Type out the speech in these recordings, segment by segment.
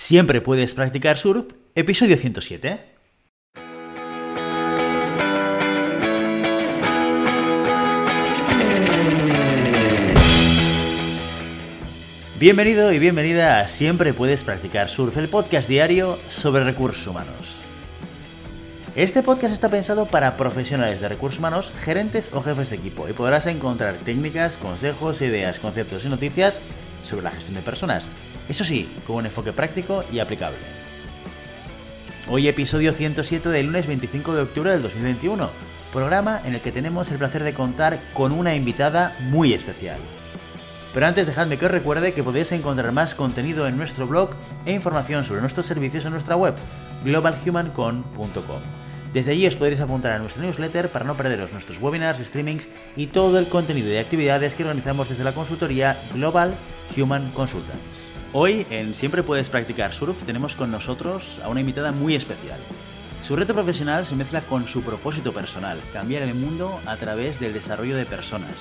Siempre puedes practicar surf, episodio 107. Bienvenido y bienvenida a Siempre puedes practicar surf, el podcast diario sobre recursos humanos. Este podcast está pensado para profesionales de recursos humanos, gerentes o jefes de equipo y podrás encontrar técnicas, consejos, ideas, conceptos y noticias sobre la gestión de personas. Eso sí, con un enfoque práctico y aplicable. Hoy episodio 107 del lunes 25 de octubre del 2021, programa en el que tenemos el placer de contar con una invitada muy especial. Pero antes dejadme que os recuerde que podéis encontrar más contenido en nuestro blog e información sobre nuestros servicios en nuestra web globalhumancon.com. Desde allí os podréis apuntar a nuestro newsletter para no perderos nuestros webinars, streamings y todo el contenido de actividades que organizamos desde la consultoría Global Human Consultants. Hoy en Siempre puedes practicar surf tenemos con nosotros a una invitada muy especial. Su reto profesional se mezcla con su propósito personal, cambiar el mundo a través del desarrollo de personas.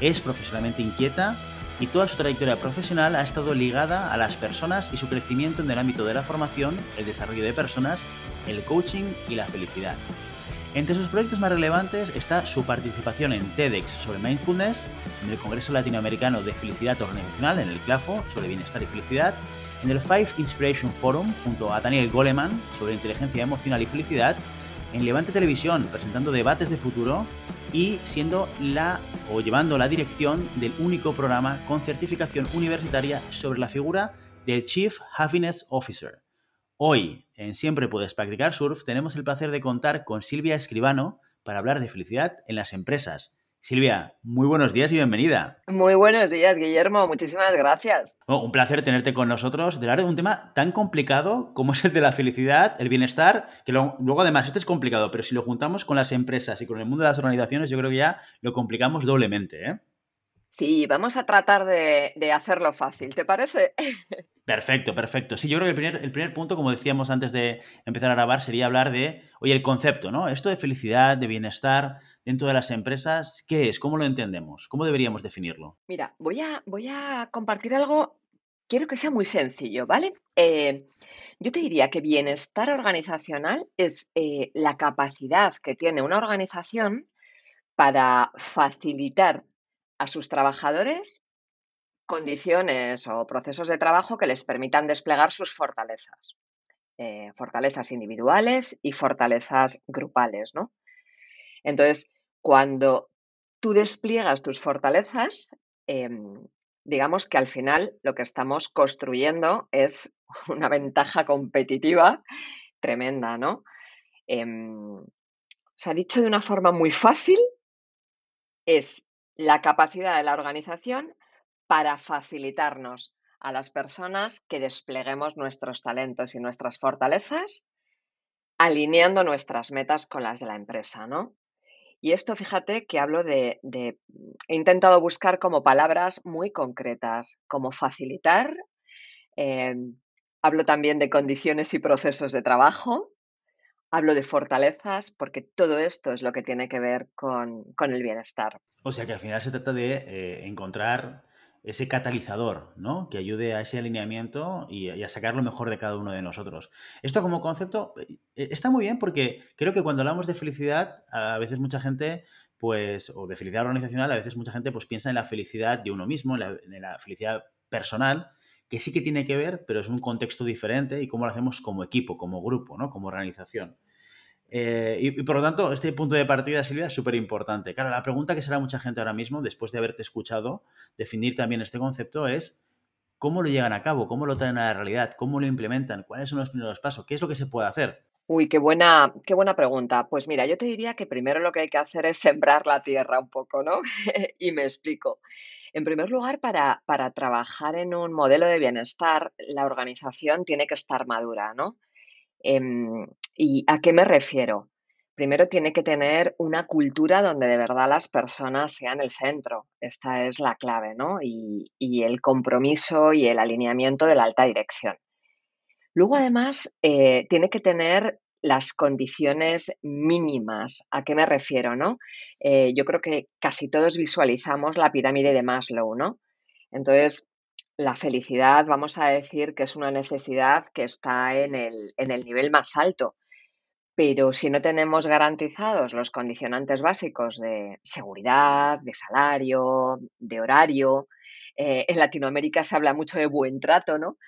Es profesionalmente inquieta y toda su trayectoria profesional ha estado ligada a las personas y su crecimiento en el ámbito de la formación, el desarrollo de personas, el coaching y la felicidad. Entre sus proyectos más relevantes está su participación en TEDx sobre mindfulness, en el Congreso Latinoamericano de Felicidad Organizacional, en el CLAFO, sobre bienestar y felicidad, en el Five Inspiration Forum, junto a Daniel Goleman, sobre inteligencia emocional y felicidad, en Levante Televisión, presentando debates de futuro y siendo la o llevando la dirección del único programa con certificación universitaria sobre la figura del Chief Happiness Officer. Hoy, en Siempre Puedes Practicar Surf, tenemos el placer de contar con Silvia Escribano para hablar de felicidad en las empresas. Silvia, muy buenos días y bienvenida. Muy buenos días, Guillermo. Muchísimas gracias. un placer tenerte con nosotros de hablar de un tema tan complicado como es el de la felicidad, el bienestar, que luego además este es complicado, pero si lo juntamos con las empresas y con el mundo de las organizaciones, yo creo que ya lo complicamos doblemente. ¿eh? Sí, vamos a tratar de, hacerlo fácil, ¿te parece? Perfecto, perfecto. Sí, yo creo que el primer, el primer punto, como decíamos antes de empezar a grabar, sería hablar de, oye, el concepto, ¿no? Esto de felicidad, de bienestar, dentro de las empresas, ¿qué es? ¿Cómo lo entendemos? ¿Cómo deberíamos definirlo? Mira, voy a, voy a compartir algo, quiero que sea muy sencillo, ¿vale? Eh, yo te diría que bienestar organizacional es eh, la capacidad que tiene una organización para facilitar a sus trabajadores condiciones o procesos de trabajo que les permitan desplegar sus fortalezas. Eh, fortalezas individuales y fortalezas grupales, ¿no? Entonces, cuando tú despliegas tus fortalezas, em, digamos que al final lo que estamos construyendo es una ventaja competitiva tremenda, ¿no? Em, se ha dicho de una forma muy fácil, es la capacidad de la organización para facilitarnos a las personas que despleguemos nuestros talentos y nuestras fortalezas, alineando nuestras metas con las de la empresa, ¿no? Y esto, fíjate que hablo de, he intentado buscar como palabras muy concretas, como facilitar, em, hablo también de condiciones y procesos de trabajo, hablo de fortalezas, porque todo esto es lo que tiene que ver con, el bienestar. O sea que al final se trata de eh, encontrar ese catalizador, ¿no? Que ayude a ese alineamiento y, a sacar lo mejor de cada uno de nosotros. Esto como concepto eh, está muy bien porque creo que cuando hablamos de felicidad, a veces mucha gente, pues, o de felicidad organizacional, a veces mucha gente pues piensa en la felicidad de uno mismo, en la, felicidad personal, que sí que tiene que ver, pero es un contexto diferente y cómo lo hacemos como equipo, como grupo, ¿no? Como organización. Eh, y, por lo tanto, este punto de partida, Silvia, es súper importante. Claro, la pregunta que será mucha gente ahora mismo, después de haberte escuchado, definir también este concepto es cómo lo llevan a cabo, cómo lo traen a la realidad, cómo lo implementan, cuáles son los primeros pasos, qué es lo que se puede hacer. Uy, qué buena, qué buena pregunta. Pues mira, yo te diría que primero lo que hay que hacer es sembrar la tierra un poco, ¿no? y me explico. En primer lugar, para, para trabajar en un modelo de bienestar, la organización tiene que estar madura, ¿no? Em, ¿Y a qué me refiero? Primero tiene que tener una cultura donde de verdad las personas sean el centro. Esta es la clave, ¿no? Y, el compromiso y el alineamiento de la alta dirección. Luego, además, eh, tiene que tener las condiciones mínimas. ¿A qué me refiero, no? Eh, yo creo que casi todos visualizamos la pirámide de Maslow, ¿no? Entonces, la felicidad, vamos a decir que es una necesidad que está en el, en el nivel más alto. Pero si no tenemos garantizados los condicionantes básicos de seguridad, de salario, de horario, eh, en Latinoamérica se habla mucho de buen trato, ¿no?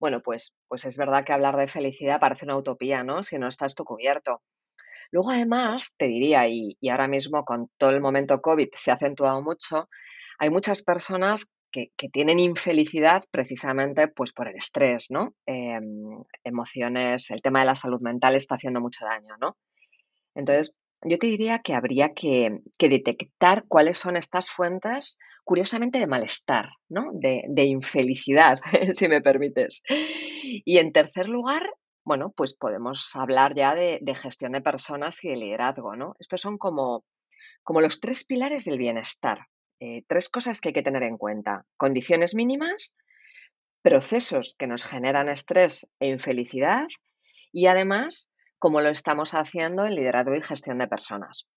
Bueno, pues, pues es verdad que hablar de felicidad parece una utopía, ¿no? Si no está esto cubierto. Luego, además, te diría, y ahora mismo con todo el momento COVID se ha acentuado mucho, hay muchas personas que, tienen infelicidad precisamente pues por el estrés, ¿no? Em, emociones, el tema de la salud mental está haciendo mucho daño, ¿no? Entonces, yo te diría que habría que, detectar cuáles son estas fuentes, curiosamente, de malestar, ¿no? De, infelicidad, si me permites. Y en tercer lugar, bueno, pues podemos hablar ya de, gestión de personas y de liderazgo, ¿no? Estos son como los tres pilares del bienestar. Eh, tres cosas que hay que tener en cuenta. Condiciones mínimas, procesos que nos generan estrés e infelicidad y además cómo lo estamos haciendo en liderazgo y gestión de personas.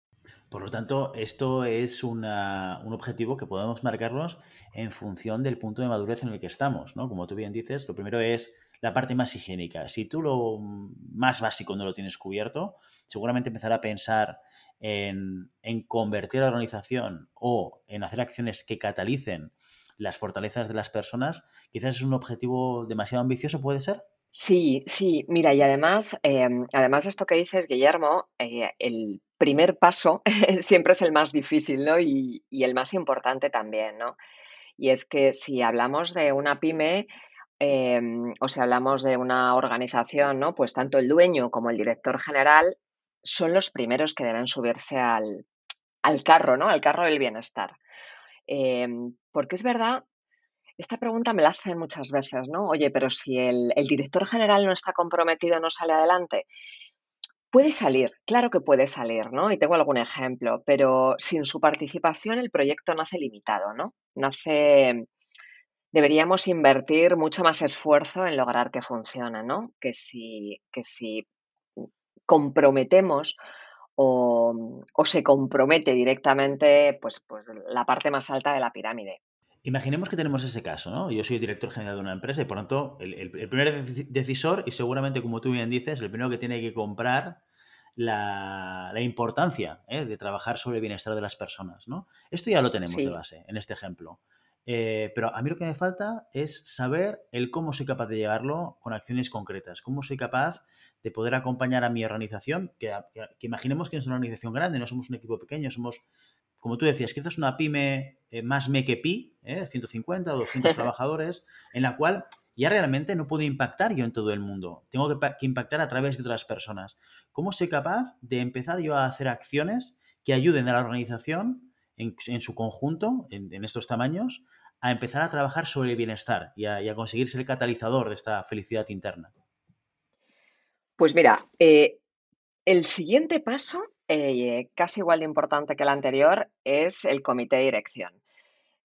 Por lo tanto, esto es un objetivo que podemos marcarnos en función del punto de madurez en el que estamos, ¿no? Como tú bien dices, lo primero es la parte más higiénica. Si tú lo más básico no lo tienes cubierto, seguramente empezar a pensar en, en convertir a la organización o en hacer acciones que catalicen las fortalezas de las personas, quizás es un objetivo demasiado ambicioso, ¿puede ser? Sí, sí, mira, y además, em, además de esto que dices, Guillermo, eh, el primer paso siempre es el más difícil, ¿no? Y, y el más importante también, ¿no? Y es que si hablamos de una pyme, em, o si hablamos de una organización, ¿no? Pues tanto el dueño como el director general son los primeros que deben subirse al, al carro, ¿no? Al carro del bienestar. Em, porque es verdad, esta pregunta me la hacen muchas veces, ¿no? Oye, pero si el, el director general no está comprometido, no sale adelante. Puede salir, claro que puede salir, ¿no? Y tengo algún ejemplo, pero sin su participación el proyecto nace limitado, ¿no? Nace, deberíamos invertir mucho más esfuerzo en lograr que funcione, ¿no? Que si, que si comprometemos o, o se compromete directamente, pues, pues la parte más alta de la pirámide. Imaginemos que tenemos ese caso, ¿no? Yo soy director general de una empresa y por lo tanto el, el- el primer deci- decisor y seguramente como tú bien dices, el primero que tiene que comprar la, la importancia ¿eh? de trabajar sobre el bienestar de las personas, ¿no? Esto ya lo tenemos de base en este ejemplo. Eh, pero a mí lo que me falta es saber el cómo soy capaz de llevarlo con acciones concretas, cómo soy capaz de poder acompañar a mi organización, que, que- que imaginemos que es una organización grande, no somos un equipo pequeño, somos como tú decías, quizás una pyme eh, más me que pi, ¿eh? 150 o 200 trabajadores, en la cual ya realmente no puedo impactar yo en todo el mundo. Tengo que impactar a través de otras personas. ¿Cómo soy capaz de empezar yo a hacer acciones que ayuden a la organización en, su conjunto, en, estos tamaños, a empezar a trabajar sobre el bienestar y a, y a conseguir ser el catalizador de esta felicidad interna? pues mira, eh, el siguiente paso, eh, casi igual de importante que el anterior, es el comité de dirección.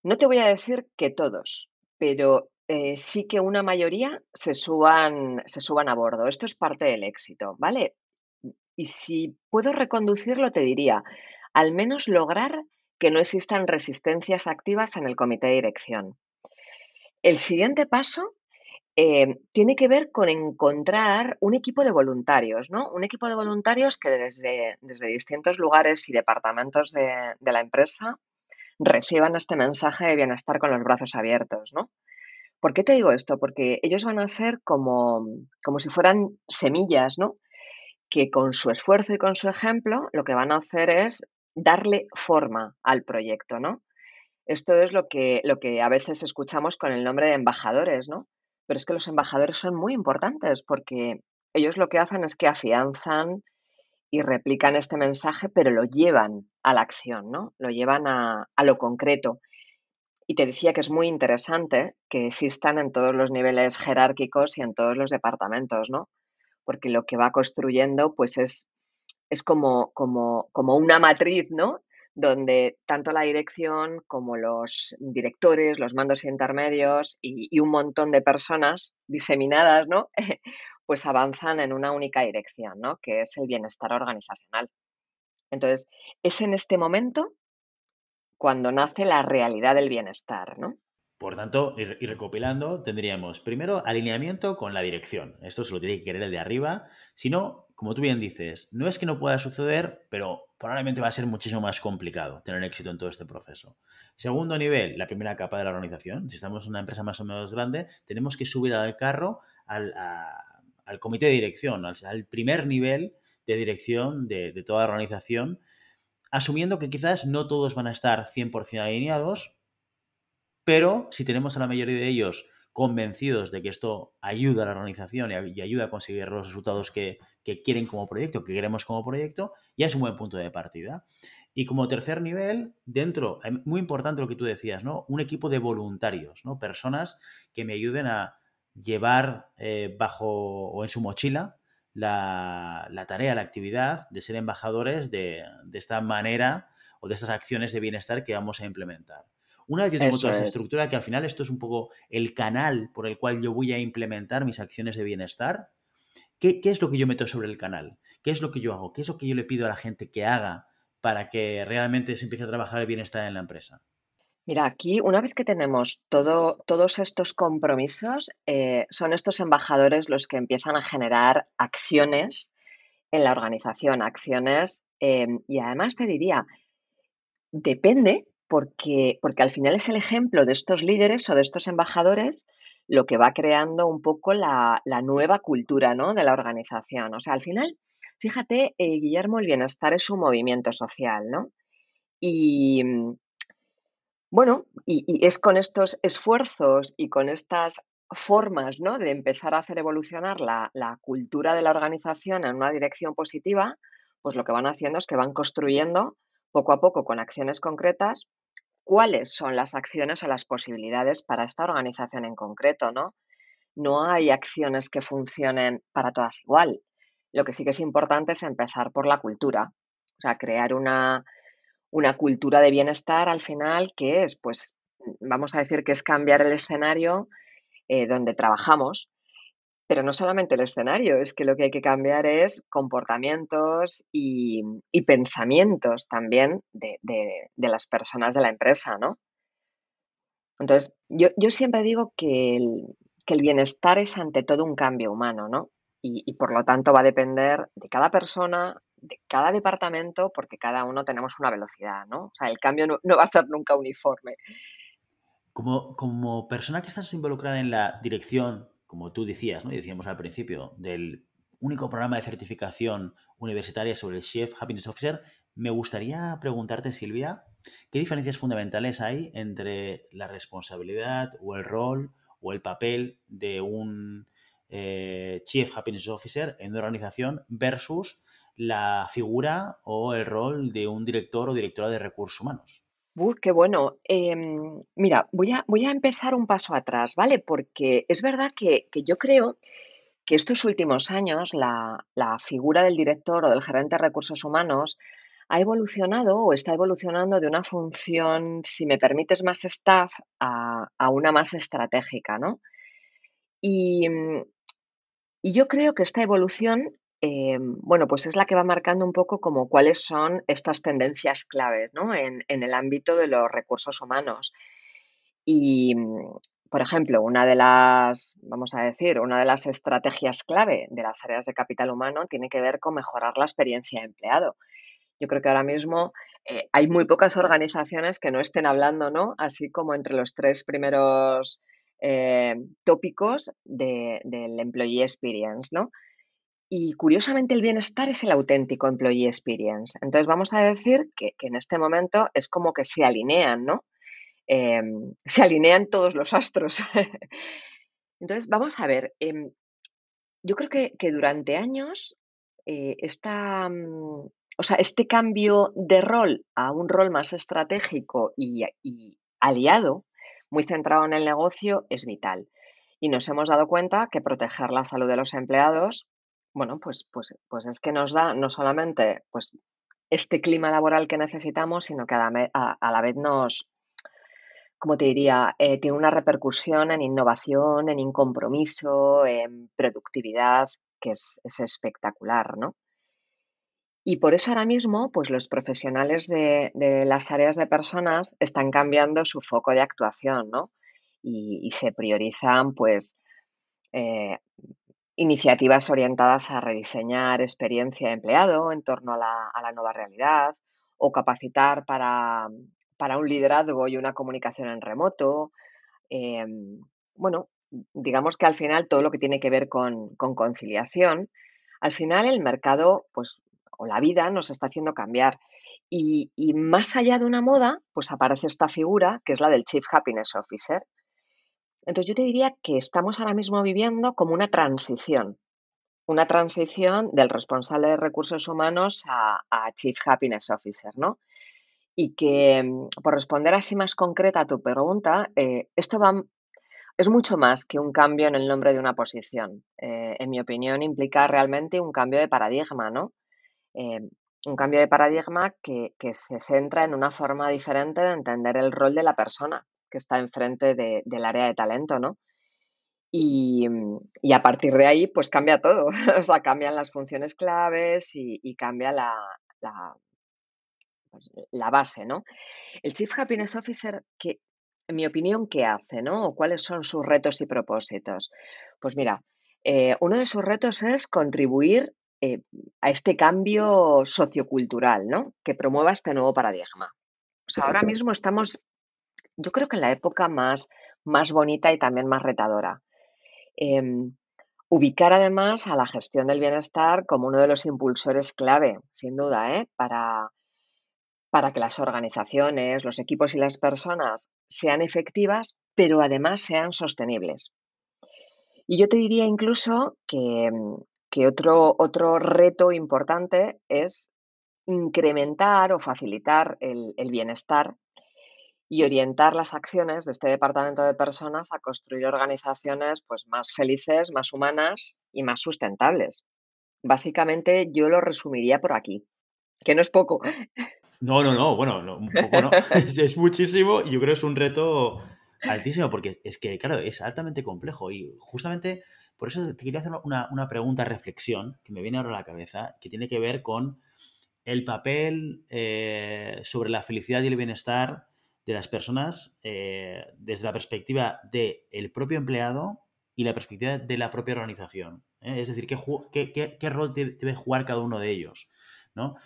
No te voy a decir que todos, pero eh, sí que una mayoría se suban, se suban a bordo. Esto es parte del éxito, ¿vale? Y si puedo reconducirlo, te diría, al menos lograr que no existan resistencias activas en el comité de dirección. El siguiente paso eh, tiene que ver con encontrar un equipo de voluntarios, ¿no? Un equipo de voluntarios que desde, desde distintos lugares y departamentos de, de la empresa reciban este mensaje de bienestar con los brazos abiertos, ¿no? ¿Por qué te digo esto? Porque ellos van a ser como, como si fueran semillas, ¿no? Que con su esfuerzo y con su ejemplo lo que van a hacer es darle forma al proyecto, ¿no? Esto es lo que, lo que a veces escuchamos con el nombre de embajadores, ¿no? Pero es que los embajadores son muy importantes porque ellos lo que hacen es que afianzan y replican este mensaje, pero lo llevan a la acción, ¿no? Lo llevan a, a lo concreto. Y te decía que es muy interesante que existan en todos los niveles jerárquicos y en todos los departamentos, ¿no? Porque lo que va construyendo, pues es, es como, como, como una matriz, ¿no? Donde tanto la dirección como los directores, los mandos intermedios y, y un montón de personas diseminadas, ¿no? Pues avanzan en una única dirección, ¿no? Que es el bienestar organizacional. Entonces, es en este momento cuando nace la realidad del bienestar, ¿no? Por tanto, y recopilando, tendríamos primero alineamiento con la dirección. Esto se lo tiene que querer el de arriba. Si no, como tú bien dices, no es que no pueda suceder, pero probablemente va a ser muchísimo más complicado tener éxito en todo este proceso. Segundo nivel, la primera capa de la organización. Si estamos en una empresa más o menos grande, tenemos que subir al carro al, comité de dirección, al, primer nivel de dirección de, de toda la organización, asumiendo que quizás no todos van a estar 100% alineados, pero si tenemos a la mayoría de ellos convencidos de que esto ayuda a la organización y ayuda a conseguir los resultados que, quieren como proyecto, que queremos como proyecto, ya es un buen punto de partida. Y como tercer nivel, dentro, muy importante lo que tú decías, ¿no? Un equipo de voluntarios, ¿no? Personas que me ayuden a llevar eh, bajo o en su mochila la, tarea, la actividad de ser embajadores de, de esta manera o de estas acciones de bienestar que vamos a implementar. Una vez yo tengo toda esa estructura, que al final esto es un poco el canal por el cual yo voy a implementar mis acciones de bienestar, ¿qué, es lo que yo meto sobre el canal? ¿Qué es lo que yo hago? ¿Qué es lo que yo le pido a la gente que haga para que realmente se empiece a trabajar el bienestar en la empresa? Mira, aquí una vez que tenemos todo, todos estos compromisos, eh, son estos embajadores los que empiezan a generar acciones en la organización, acciones, eh, y además te diría, depende porque, porque al final es el ejemplo de estos líderes o de estos embajadores lo que va creando un poco la, nueva cultura ¿no? de la organización. O sea, al final, fíjate, eh, Guillermo, el bienestar es un movimiento social, ¿no? Y bueno, y, es con estos esfuerzos y con estas formas ¿no? de empezar a hacer evolucionar la, la cultura de la organización en una dirección positiva, pues lo que van haciendo es que van construyendo poco a poco con acciones concretas cuáles son las acciones o las posibilidades para esta organización en concreto, ¿no? No hay acciones que funcionen para todas igual. Lo que sí que es importante es empezar por la cultura, o sea, crear una, una cultura de bienestar al final, que es, pues, vamos a decir que es cambiar el escenario eh, donde trabajamos pero no solamente el escenario, es que lo que hay que cambiar es comportamientos y, pensamientos también de, las personas de la empresa, ¿no? Entonces, yo, siempre digo que el, bienestar es ante todo un cambio humano, ¿no? Y, por lo tanto va a depender de cada persona, de cada departamento, porque cada uno tenemos una velocidad, ¿no? O sea, el cambio no, no va a ser nunca uniforme. Como, como persona que estás involucrada en la dirección como tú decías, ¿no? y decíamos al principio, del único programa de certificación universitaria sobre el Chef Happiness Officer, me gustaría preguntarte, Silvia, ¿qué diferencias fundamentales hay entre la responsabilidad o el rol o el papel de un eh, Chief Happiness Officer en una organización versus la figura o el rol de un director o directora de recursos humanos? Qué bueno. Em, mira, voy a, voy a empezar un paso atrás, ¿vale? Porque es verdad que, yo creo que estos últimos años la, figura del director o del gerente de recursos humanos ha evolucionado o está evolucionando de una función, si me permites, más staff a, a una más estratégica, ¿no? Y, y yo creo que esta evolución eh, bueno, pues es la que va marcando un poco como cuáles son estas tendencias claves ¿no? en, el ámbito de los recursos humanos. Y, por ejemplo, una de las, vamos a decir, una de las estrategias clave de las áreas de capital humano tiene que ver con mejorar la experiencia de empleado. Yo creo que ahora mismo eh, hay muy pocas organizaciones que no estén hablando, ¿no? Así como entre los tres primeros eh, tópicos del employee experience, ¿no? Y curiosamente el bienestar es el auténtico employee experience. Entonces vamos a decir que, en este momento es como que se alinean, ¿no? Em, se alinean todos los astros. Entonces vamos a ver, em, yo creo que, durante años eh, mm, o sea, este cambio de rol a un rol más estratégico y, y aliado, muy centrado en el negocio, es vital. Y nos hemos dado cuenta que proteger la salud de los empleados bueno, pues, pues, pues es que nos da no solamente pues, este clima laboral que necesitamos, sino que a la, vez nos, como te diría, eh, tiene una repercusión en innovación, en compromiso, en productividad, que es, espectacular, ¿no? Y por eso ahora mismo, pues los profesionales de, de, las áreas de personas están cambiando su foco de actuación, ¿no? y, se priorizan pues eh, iniciativas orientadas a rediseñar experiencia de empleado en torno a la, nueva realidad o capacitar para, un liderazgo y una comunicación en remoto. Em, bueno, digamos que al final todo lo que tiene que ver con, conciliación, al final el mercado, pues, o la vida nos está haciendo cambiar. Y, y, más allá de una moda, pues aparece esta figura que es la del Chief Happiness Officer, entonces yo te diría que estamos ahora mismo viviendo como una transición, una transición del responsable de recursos humanos a, Chief Happiness Officer, ¿no? Y que, mm, por responder así más concreta a tu pregunta, eh, esto va, es mucho más que un cambio en el nombre de una posición. Eh, en mi opinión, implica realmente un cambio de paradigma, ¿no? Eh, un cambio de paradigma que, que se centra en una forma diferente de entender el rol de la persona que está enfrente del área de talento, ¿no? Y, a partir de ahí, pues cambia todo. o sea, cambian las funciones claves y, cambia la, pues, la, base, ¿no? El Chief Happiness Officer, que, en mi opinión, ¿qué hace, no? ¿O cuáles son sus retos y propósitos? Pues mira, eh, uno de sus retos es contribuir eh, a este cambio sociocultural, ¿no? Que promueva este nuevo paradigma. O sea, ahora mismo estamos yo creo que la época más, más bonita y también más retadora. Em, ubicar además a la gestión del bienestar como uno de los impulsores clave, sin duda, ¿eh? para, para que las organizaciones, los equipos y las personas sean efectivas, pero además sean sostenibles. Y yo te diría incluso que, que otro, otro reto importante es incrementar o facilitar el, el bienestar y orientar las acciones de este departamento de personas a construir organizaciones pues, más felices, más humanas y más sustentables. Básicamente yo lo resumiría por aquí, que no es poco. No, no, no, bueno, un poco no, es, muchísimo y yo creo que es un reto altísimo porque es que, claro, es altamente complejo y justamente por eso te quería hacer una, una pregunta, reflexión, que me viene ahora a la cabeza, que tiene que ver con el papel eh, sobre la felicidad y el bienestar de las personas eh, desde la perspectiva del propio empleado y la perspectiva de la propia organización. ¿eh? Es decir, ¿qué, qué, rol debe jugar cada uno de ellos? ¿no?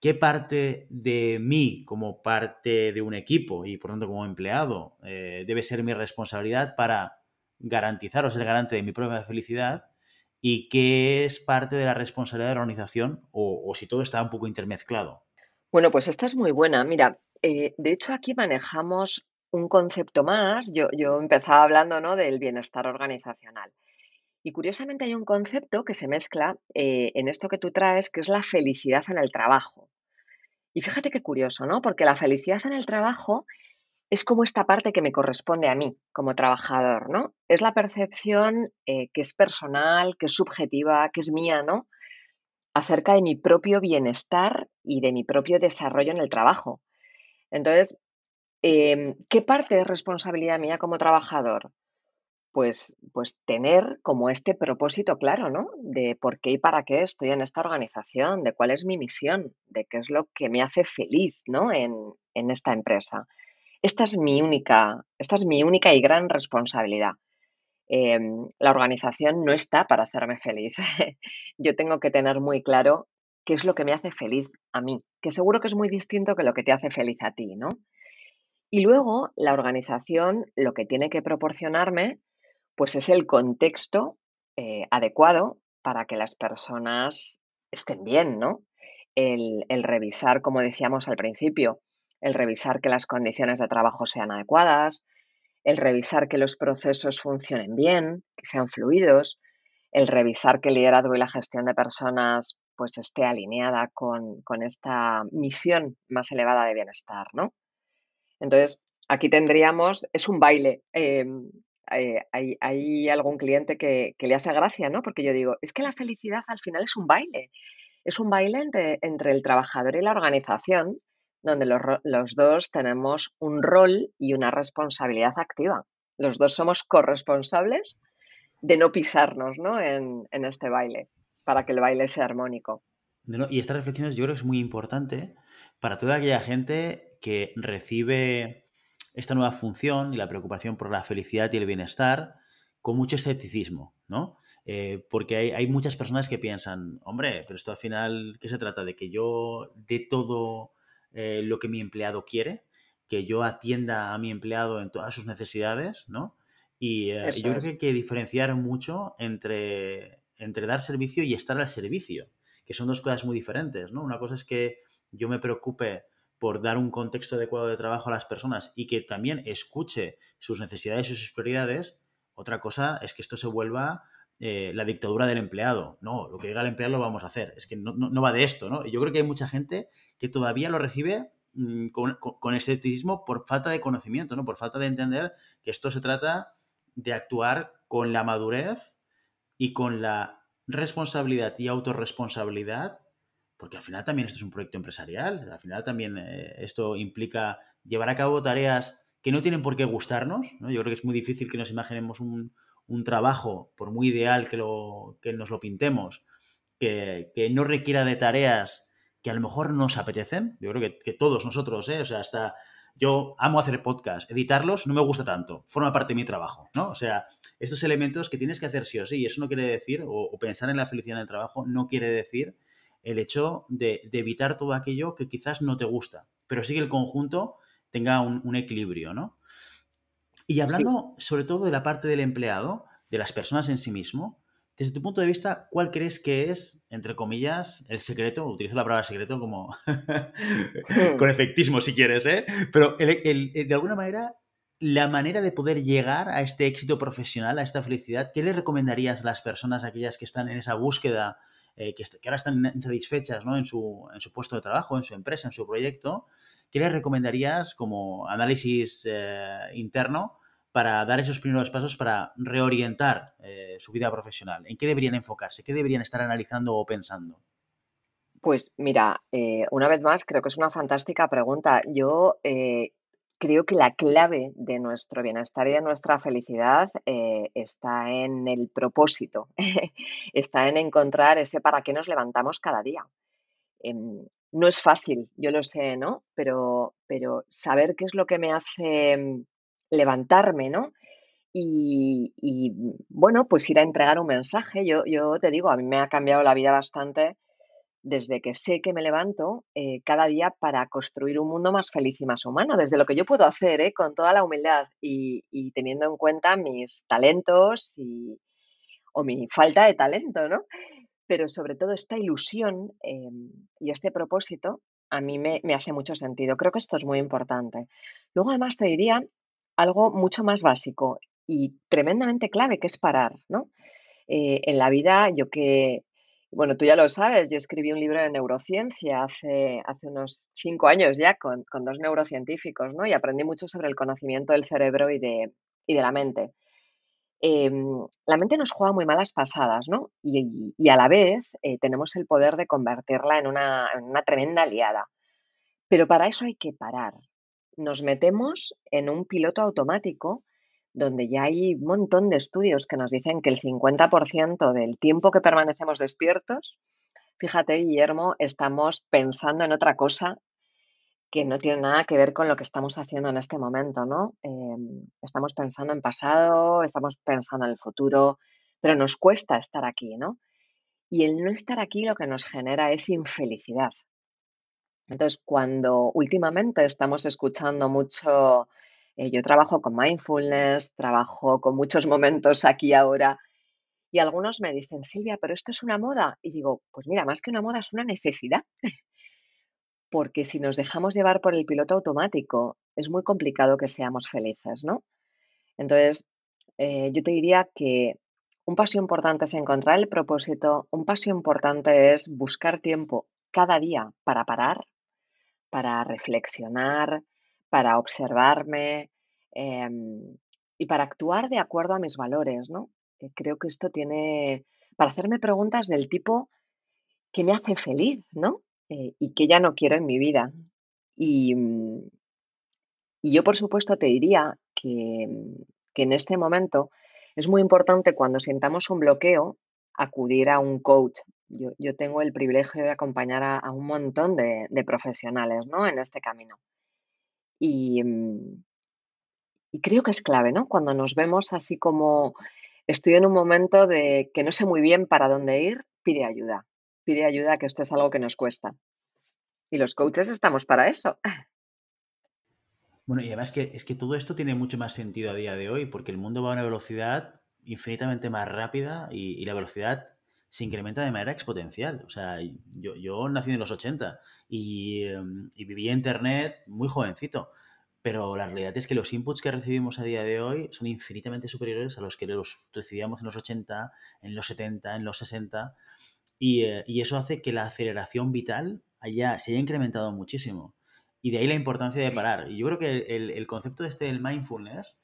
¿Qué parte de mí como parte de un equipo y por tanto como empleado eh, debe ser mi responsabilidad para garantizar o ser garante de mi propia felicidad? ¿Y qué es parte de la responsabilidad de la organización o, o si todo está un poco intermezclado? Bueno, pues esta es muy buena. Mira, eh, de hecho, aquí manejamos un concepto más. Yo, empezaba hablando ¿no? del bienestar organizacional. Y curiosamente hay un concepto que se mezcla eh, en esto que tú traes, que es la felicidad en el trabajo. Y fíjate qué curioso, ¿no? Porque la felicidad en el trabajo es como esta parte que me corresponde a mí como trabajador, ¿no? Es la percepción eh, que es personal, que es subjetiva, que es mía, ¿no? Acerca de mi propio bienestar y de mi propio desarrollo en el trabajo. Entonces, em, ¿qué parte es responsabilidad mía como trabajador? Pues, pues tener como este propósito claro, ¿no? De por qué y para qué estoy en esta organización, de cuál es mi misión, de qué es lo que me hace feliz, ¿no? En, esta empresa. Esta es mi única, esta es mi única y gran responsabilidad. Em, la organización no está para hacerme feliz. Yo tengo que tener muy claro qué es lo que me hace feliz a mí, que seguro que es muy distinto que lo que te hace feliz a ti, ¿no? Y luego la organización lo que tiene que proporcionarme, pues es el contexto eh, adecuado para que las personas estén bien, ¿no? El, el revisar, como decíamos al principio, el revisar que las condiciones de trabajo sean adecuadas, el revisar que los procesos funcionen bien, que sean fluidos, el revisar que el liderazgo y la gestión de personas pues esté alineada con, esta misión más elevada de bienestar, ¿no? Entonces, aquí tendríamos, es un baile. Em, eh, hay, algún cliente que, le hace gracia, ¿no? Porque yo digo, es que la felicidad al final es un baile. Es un baile entre, entre el trabajador y la organización, donde los, los, dos tenemos un rol y una responsabilidad activa. Los dos somos corresponsables de no pisarnos ¿no? En, en este baile para que el baile sea armónico. y esta reflexión yo creo que es muy importante para toda aquella gente que recibe esta nueva función y la preocupación por la felicidad y el bienestar con mucho escepticismo, ¿no? Eh, porque hay, muchas personas que piensan, hombre, pero esto al final, ¿qué se trata? ¿De que yo dé todo eh, lo que mi empleado quiere? ¿Que yo atienda a mi empleado en todas sus necesidades? ¿no? Y eh, yo creo que hay que diferenciar mucho entre, entre dar servicio y estar al servicio, que son dos cosas muy diferentes, ¿no? Una cosa es que yo me preocupe por dar un contexto adecuado de trabajo a las personas y que también escuche sus necesidades y sus prioridades. Otra cosa es que esto se vuelva eh, la dictadura del empleado. No, lo que diga el empleado lo vamos a hacer. Es que no, va de esto, ¿no? Yo creo que hay mucha gente que todavía lo recibe mm, con, escepticismo por falta de conocimiento, ¿no? Por falta de entender que esto se trata de actuar con la madurez y con la responsabilidad y autorresponsabilidad, porque al final también esto es un proyecto empresarial, al final también eh, esto implica llevar a cabo tareas que no tienen por qué gustarnos, ¿no? Yo creo que es muy difícil que nos imaginemos un, un trabajo, por muy ideal que, lo, que nos lo pintemos, que, no requiera de tareas que a lo mejor nos apetecen, yo creo que, todos nosotros, ¿eh? o sea, hasta yo amo hacer podcast, editarlos no me gusta tanto, forma parte de mi trabajo, ¿no? O sea, estos elementos que tienes que hacer sí o sí, y eso no quiere decir, o, pensar en la felicidad en el trabajo, no quiere decir el hecho de, evitar todo aquello que quizás no te gusta, pero sí que el conjunto tenga un, un equilibrio, ¿no? Y hablando sobre todo de la parte del empleado, de las personas en sí mismo, desde tu punto de vista, ¿cuál crees que es, entre comillas, el secreto? Utilizo la palabra secreto como con efectismo si quieres, ¿eh? Pero de alguna manera, la manera de poder llegar a este éxito profesional, a esta felicidad, ¿qué le recomendarías a las personas, aquellas que están en esa búsqueda, eh, que, ahora están insatisfechas ¿no? en, su, en, su, puesto de trabajo, en su empresa, en su proyecto? ¿qué les recomendarías como análisis eh, interno para dar esos primeros pasos para reorientar eh, su vida profesional? ¿En qué deberían enfocarse? ¿Qué deberían estar analizando o pensando? Pues mira, eh, una vez más, creo que es una fantástica pregunta. Yo creo que la clave de nuestro bienestar y de nuestra felicidad está en el propósito, está en encontrar ese para qué nos levantamos cada día. Em, no es fácil, yo lo sé, ¿no? Pero, pero saber qué es lo que me hace levantarme, ¿no? Y, bueno, pues ir a entregar un mensaje. Yo, yo te digo, a mí me ha cambiado la vida bastante desde que sé que me levanto eh, cada día para construir un mundo más feliz y más humano, desde lo que yo puedo hacer, ¿eh? con toda la humildad y, teniendo en cuenta mis talentos y, o mi falta de talento, ¿no? pero sobre todo esta ilusión em, y este propósito a mí me, hace mucho sentido. Creo que esto es muy importante. Luego además te diría algo mucho más básico y tremendamente clave, que es parar, ¿no? Eh, en la vida, yo que, bueno, tú ya lo sabes, yo escribí un libro de neurociencia hace, hace unos cinco años ya con, con dos neurocientíficos, ¿no? Y aprendí mucho sobre el conocimiento del cerebro y de, y de la mente. Em, la mente nos juega muy malas pasadas, ¿no? Y, a la vez eh, tenemos el poder de convertirla en una, tremenda aliada. Pero para eso hay que parar. Nos metemos en un piloto automático donde ya hay un montón de estudios que nos dicen que el 50% del tiempo que permanecemos despiertos, fíjate, Guillermo, estamos pensando en otra cosa que no tiene nada que ver con lo que estamos haciendo en este momento, ¿no? Em, estamos pensando en pasado, estamos pensando en el futuro, pero nos cuesta estar aquí, ¿no? Y el no estar aquí lo que nos genera es infelicidad. Entonces, cuando últimamente estamos escuchando mucho, eh, yo trabajo con mindfulness, trabajo con muchos momentos aquí ahora, y algunos me dicen, Silvia, pero esto es una moda. Y digo, pues mira, más que una moda es una necesidad. porque si nos dejamos llevar por el piloto automático, es muy complicado que seamos felices, ¿no? Entonces, eh, yo te diría que un paso importante es encontrar el propósito, un paso importante es buscar tiempo cada día para parar, para reflexionar, para observarme em, y para actuar de acuerdo a mis valores, ¿no? Eh, creo que esto tiene, para hacerme preguntas del tipo, ¿qué me hace feliz, ¿no? Eh, y que ya no quiero en mi vida. Y, mm, y yo, por supuesto, te diría que, mm, que, en este momento es muy importante cuando sintamos un bloqueo acudir a un coach. Yo, yo tengo el privilegio de acompañar a, un montón de, profesionales ¿no? en este camino. Y, mm, y creo que es clave, ¿no? Cuando nos vemos así como estoy en un momento de que no sé muy bien para dónde ir, pide ayuda. Pide ayuda, que esto es algo que nos cuesta. Y los coaches estamos para eso. Bueno, y además que es que todo esto tiene mucho más sentido a día de hoy, porque el mundo va a una velocidad infinitamente más rápida y, la velocidad se incrementa de manera exponencial. O sea, yo, yo nací en los 80 y, em, y viví Internet muy jovencito, pero la realidad es que los inputs que recibimos a día de hoy son infinitamente superiores a los que los recibíamos en los 80, en los 70, en los 60, eh, y, eso hace que la aceleración vital haya, se haya incrementado muchísimo. Y de ahí la importancia de parar. Y yo creo que el, concepto de este del mindfulness,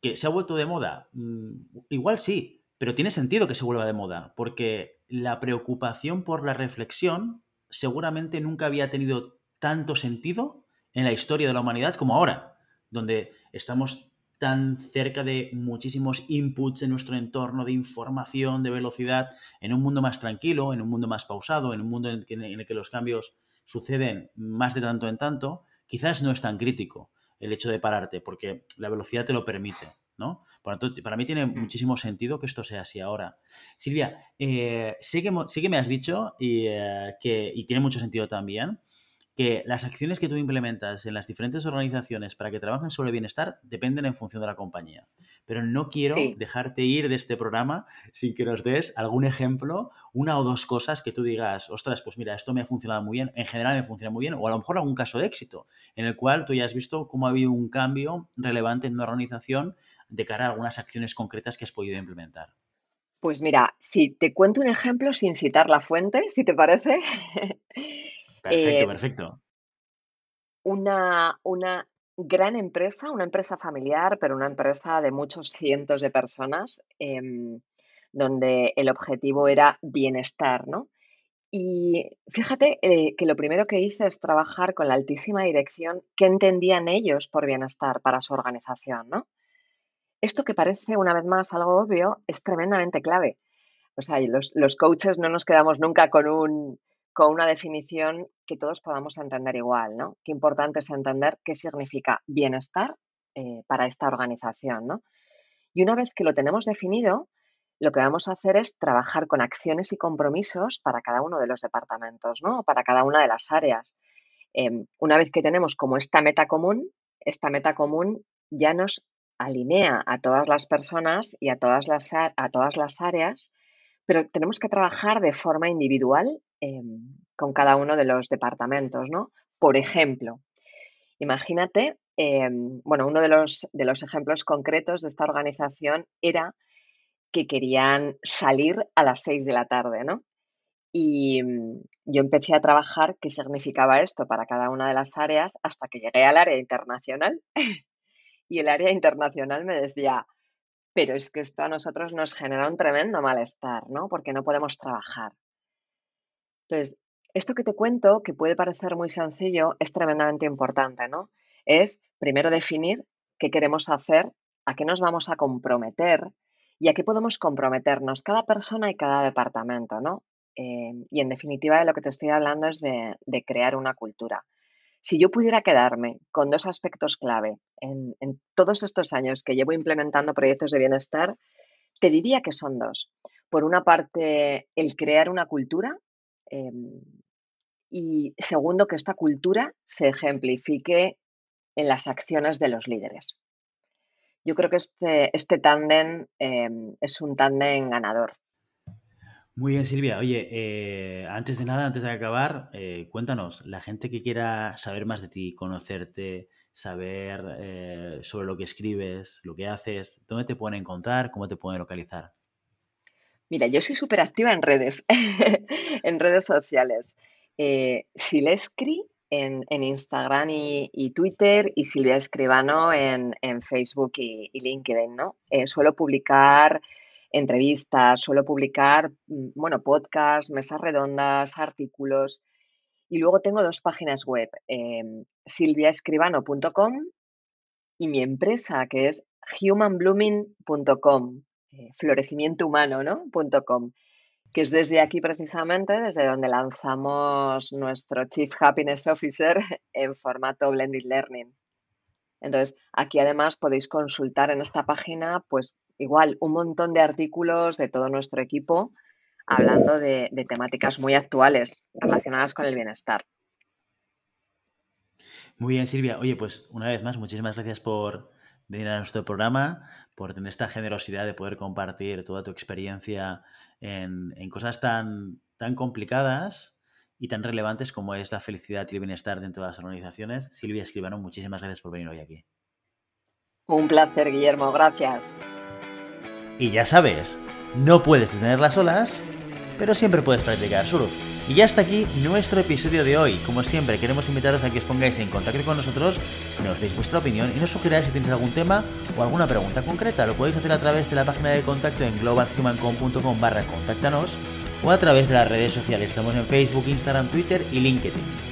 que se ha vuelto de moda, mm, igual sí, pero tiene sentido que se vuelva de moda, porque la preocupación por la reflexión seguramente nunca había tenido tanto sentido en la historia de la humanidad como ahora, donde estamos tan cerca de muchísimos inputs en nuestro entorno de información, de velocidad, en un mundo más tranquilo, en un mundo más pausado, en un mundo en el que, los cambios suceden más de tanto en tanto, quizás no es tan crítico el hecho de pararte, porque la velocidad te lo permite. ¿No? Por tanto, para mí tiene mm. muchísimo sentido que esto sea así ahora. Silvia, eh, sé, que, me has dicho y, eh, que, y tiene mucho sentido también que las acciones que tú implementas en las diferentes organizaciones para que trabajen sobre el bienestar dependen en función de la compañía. Pero no quiero dejarte ir de este programa sin que nos des algún ejemplo, una o dos cosas que tú digas, ostras, pues mira, esto me ha funcionado muy bien, en general me funciona muy bien, o a lo mejor algún caso de éxito en el cual tú ya has visto cómo ha habido un cambio relevante en una organización de cara a algunas acciones concretas que has podido implementar. Pues mira, si te cuento un ejemplo sin citar la fuente, si te parece. Perfecto, eh, perfecto. Una, una gran empresa, una empresa familiar, pero una empresa de muchos cientos de personas, em, donde el objetivo era bienestar, ¿no? Y fíjate eh, que lo primero que hice es trabajar con la altísima dirección qué entendían ellos por bienestar para su organización, ¿no? Esto que parece una vez más algo obvio es tremendamente clave. O sea, los, los coaches no nos quedamos nunca con un, con una definición que todos podamos entender igual, ¿no? Qué importante es entender qué significa bienestar eh, para esta organización, ¿no? Y una vez que lo tenemos definido, lo que vamos a hacer es trabajar con acciones y compromisos para cada uno de los departamentos, ¿no? Para cada una de las áreas. Em, una vez que tenemos como esta meta común, esta meta común ya nos alinea a todas las personas y a todas las, a todas las áreas, pero tenemos que trabajar de forma individual Em, con cada uno de los departamentos, ¿no? Por ejemplo, imagínate, em, bueno, uno de los, de los ejemplos concretos de esta organización era que querían salir a las 6 de la tarde, ¿no? Y mm, yo empecé a trabajar qué significaba esto para cada una de las áreas hasta que llegué al área internacional. y el área internacional me decía, pero es que esto a nosotros nos genera un tremendo malestar, ¿no? Porque no podemos trabajar. Entonces, esto que te cuento, que puede parecer muy sencillo, es tremendamente importante, ¿no? Es primero definir qué queremos hacer, a qué nos vamos a comprometer y a qué podemos comprometernos cada persona y cada departamento, ¿no? Eh, y en definitiva de lo que te estoy hablando es de, crear una cultura. Si yo pudiera quedarme con dos aspectos clave en, todos estos años que llevo implementando proyectos de bienestar, te diría que son dos. Por una parte, el crear una cultura Em, y segundo, que esta cultura se ejemplifique en las acciones de los líderes. Yo creo que este, este tándem em, es un tándem ganador. Muy bien, Silvia. Oye, eh, antes de nada, antes de acabar, eh, cuéntanos, la gente que quiera saber más de ti, conocerte, saber eh, sobre lo que escribes, lo que haces, ¿dónde te pueden encontrar? ¿Cómo te pueden localizar? Mira, yo soy súper activa en redes, en redes sociales. Silescri en, Instagram y, Twitter y Silvia Escribano en, Facebook y, LinkedIn, ¿no? Suelo publicar entrevistas, suelo publicar, mm, bueno, podcasts, mesas redondas, artículos. Y luego tengo dos páginas web, eh, silviaescribano.com y mi empresa que es humanblooming.com. Eh, florecimientohumano, ¿no? que es desde aquí precisamente, desde donde lanzamos nuestro Chief Happiness Officer en formato Blended Learning. Entonces, aquí además podéis consultar en esta página, pues igual, un montón de artículos de todo nuestro equipo hablando de, temáticas muy actuales relacionadas con el bienestar. Muy bien, Silvia. Oye, pues una vez más, muchísimas gracias por venir a nuestro programa, por tener esta generosidad de poder compartir toda tu experiencia en, en cosas tan, tan complicadas y tan relevantes como es la felicidad y el bienestar dentro de las organizaciones. Silvia Escribano, muchísimas gracias por venir hoy aquí. Un placer, Guillermo, gracias. Y ya sabes, no puedes detener las olas, pero siempre puedes practicar surf. Y ya está aquí nuestro episodio de hoy. Como siempre, queremos invitaros a que os pongáis en contacto con nosotros, nos deis vuestra opinión y nos sugiráis si tenéis algún tema o alguna pregunta concreta. Lo podéis hacer a través de la página de contacto en globalhumancom.com barra contáctanos o a través de las redes sociales. Estamos en Facebook, Instagram, Twitter y LinkedIn.